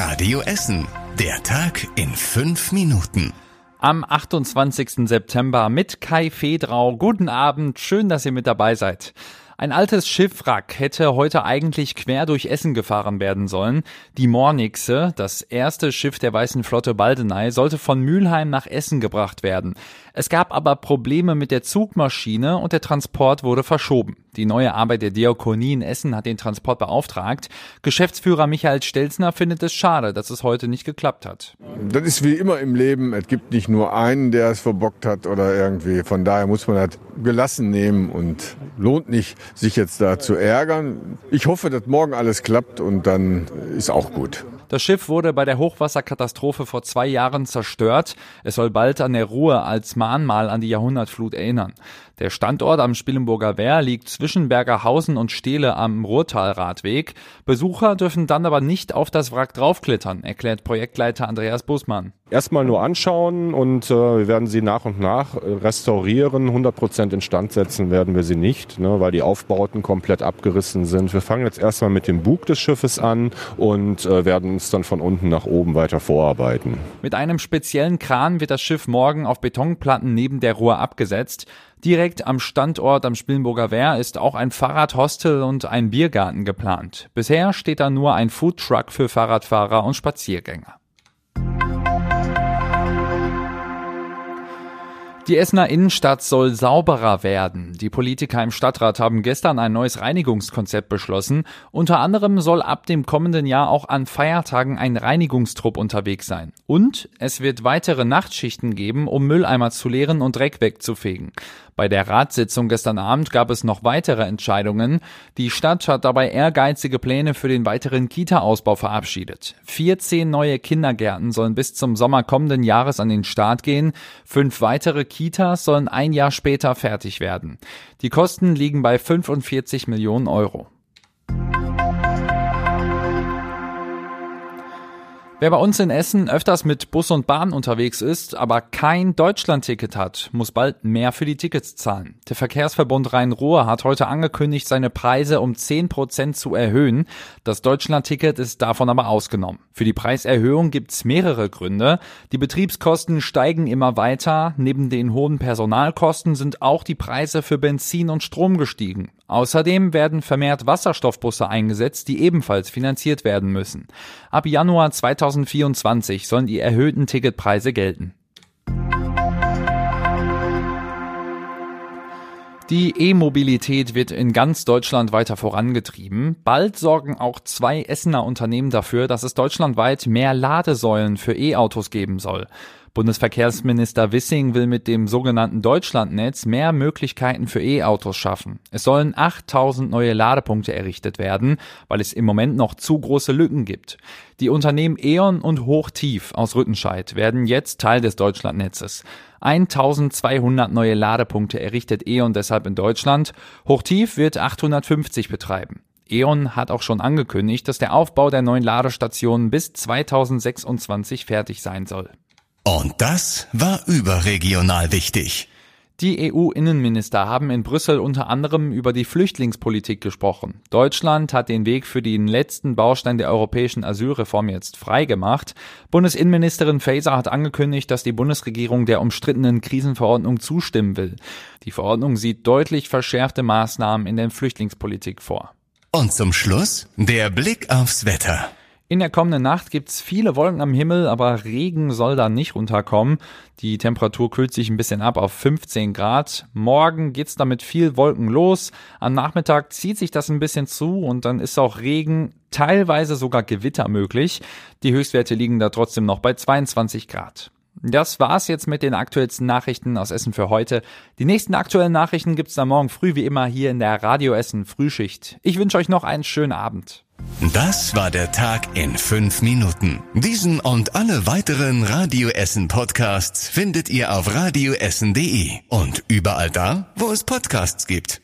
Radio Essen. Der Tag in fünf Minuten. Am 28. September mit Kai Fedrau. Guten Abend, schön, dass ihr mit dabei seid. Ein altes Schiffwrack hätte heute eigentlich quer durch Essen gefahren werden sollen. Die Mornixe, das erste Schiff der Weißen Flotte Baldenei, sollte von Mülheim nach Essen gebracht werden. Es gab aber Probleme mit der Zugmaschine und der Transport wurde verschoben. Die neue Arbeit der Diakonie in Essen hat den Transport beauftragt. Geschäftsführer Michael Stelzner findet es schade, dass es heute nicht geklappt hat. Das ist wie immer im Leben. Es gibt nicht nur einen, der es verbockt hat oder irgendwie. Von daher muss man das gelassen nehmen und lohnt nicht, sich jetzt da zu ärgern. Ich hoffe, dass morgen alles klappt und dann ist auch gut. Das Schiff wurde bei der Hochwasserkatastrophe vor zwei Jahren zerstört. Es soll bald an der Ruhe als Mahnmal an die Jahrhundertflut erinnern. Der Standort am Spillenburger Wehr liegt zwischen Bergerhausen und Stehle am Ruhrtalradweg. Besucher dürfen dann aber nicht auf das Wrack draufklettern, erklärt Projektleiter Andreas Busmann. Erstmal nur anschauen und äh, wir werden sie nach und nach restaurieren. 100 Prozent instand setzen werden wir sie nicht, ne, weil die Aufbauten komplett abgerissen sind. Wir fangen jetzt erstmal mit dem Bug des Schiffes an und äh, werden uns dann von unten nach oben weiter vorarbeiten. Mit einem speziellen Kran wird das Schiff morgen auf Betonplatten neben der Ruhr abgesetzt. Direkt am Standort am Spillenburger Wehr ist auch ein Fahrradhostel und ein Biergarten geplant. Bisher steht da nur ein Foodtruck für Fahrradfahrer und Spaziergänger. Die Essener Innenstadt soll sauberer werden. Die Politiker im Stadtrat haben gestern ein neues Reinigungskonzept beschlossen. Unter anderem soll ab dem kommenden Jahr auch an Feiertagen ein Reinigungstrupp unterwegs sein. Und es wird weitere Nachtschichten geben, um Mülleimer zu leeren und Dreck wegzufegen. Bei der Ratssitzung gestern Abend gab es noch weitere Entscheidungen. Die Stadt hat dabei ehrgeizige Pläne für den weiteren Kita-Ausbau verabschiedet. 14 neue Kindergärten sollen bis zum Sommer kommenden Jahres an den Start gehen. Fünf weitere Kitas sollen ein Jahr später fertig werden. Die Kosten liegen bei 45 Millionen Euro. Wer bei uns in Essen öfters mit Bus und Bahn unterwegs ist, aber kein Deutschlandticket hat, muss bald mehr für die Tickets zahlen. Der Verkehrsverbund Rhein-Ruhr hat heute angekündigt, seine Preise um 10 Prozent zu erhöhen. Das Deutschlandticket ist davon aber ausgenommen. Für die Preiserhöhung gibt's mehrere Gründe. Die Betriebskosten steigen immer weiter. Neben den hohen Personalkosten sind auch die Preise für Benzin und Strom gestiegen. Außerdem werden vermehrt Wasserstoffbusse eingesetzt, die ebenfalls finanziert werden müssen. Ab Januar 2024 sollen die erhöhten Ticketpreise gelten. Die E-Mobilität wird in ganz Deutschland weiter vorangetrieben. Bald sorgen auch zwei Essener Unternehmen dafür, dass es deutschlandweit mehr Ladesäulen für E-Autos geben soll. Bundesverkehrsminister Wissing will mit dem sogenannten Deutschlandnetz mehr Möglichkeiten für E-Autos schaffen. Es sollen 8000 neue Ladepunkte errichtet werden, weil es im Moment noch zu große Lücken gibt. Die Unternehmen E.ON und Hochtief aus Rüttenscheid werden jetzt Teil des Deutschlandnetzes. 1200 neue Ladepunkte errichtet E.ON deshalb in Deutschland. Hochtief wird 850 betreiben. E.ON hat auch schon angekündigt, dass der Aufbau der neuen Ladestationen bis 2026 fertig sein soll. Und das war überregional wichtig. Die EU-Innenminister haben in Brüssel unter anderem über die Flüchtlingspolitik gesprochen. Deutschland hat den Weg für den letzten Baustein der europäischen Asylreform jetzt freigemacht. Bundesinnenministerin Faeser hat angekündigt, dass die Bundesregierung der umstrittenen Krisenverordnung zustimmen will. Die Verordnung sieht deutlich verschärfte Maßnahmen in der Flüchtlingspolitik vor. Und zum Schluss der Blick aufs Wetter. In der kommenden Nacht gibt's viele Wolken am Himmel, aber Regen soll da nicht runterkommen. Die Temperatur kühlt sich ein bisschen ab auf 15 Grad. Morgen geht's damit viel Wolken los. Am Nachmittag zieht sich das ein bisschen zu und dann ist auch Regen, teilweise sogar Gewitter möglich. Die Höchstwerte liegen da trotzdem noch bei 22 Grad. Das war's jetzt mit den aktuellsten Nachrichten aus Essen für heute. Die nächsten aktuellen Nachrichten gibt's dann morgen früh wie immer hier in der Radio Essen Frühschicht. Ich wünsche euch noch einen schönen Abend. Das war der Tag in fünf Minuten. Diesen und alle weiteren Radio Essen Podcasts findet ihr auf radioessen.de und überall da, wo es Podcasts gibt.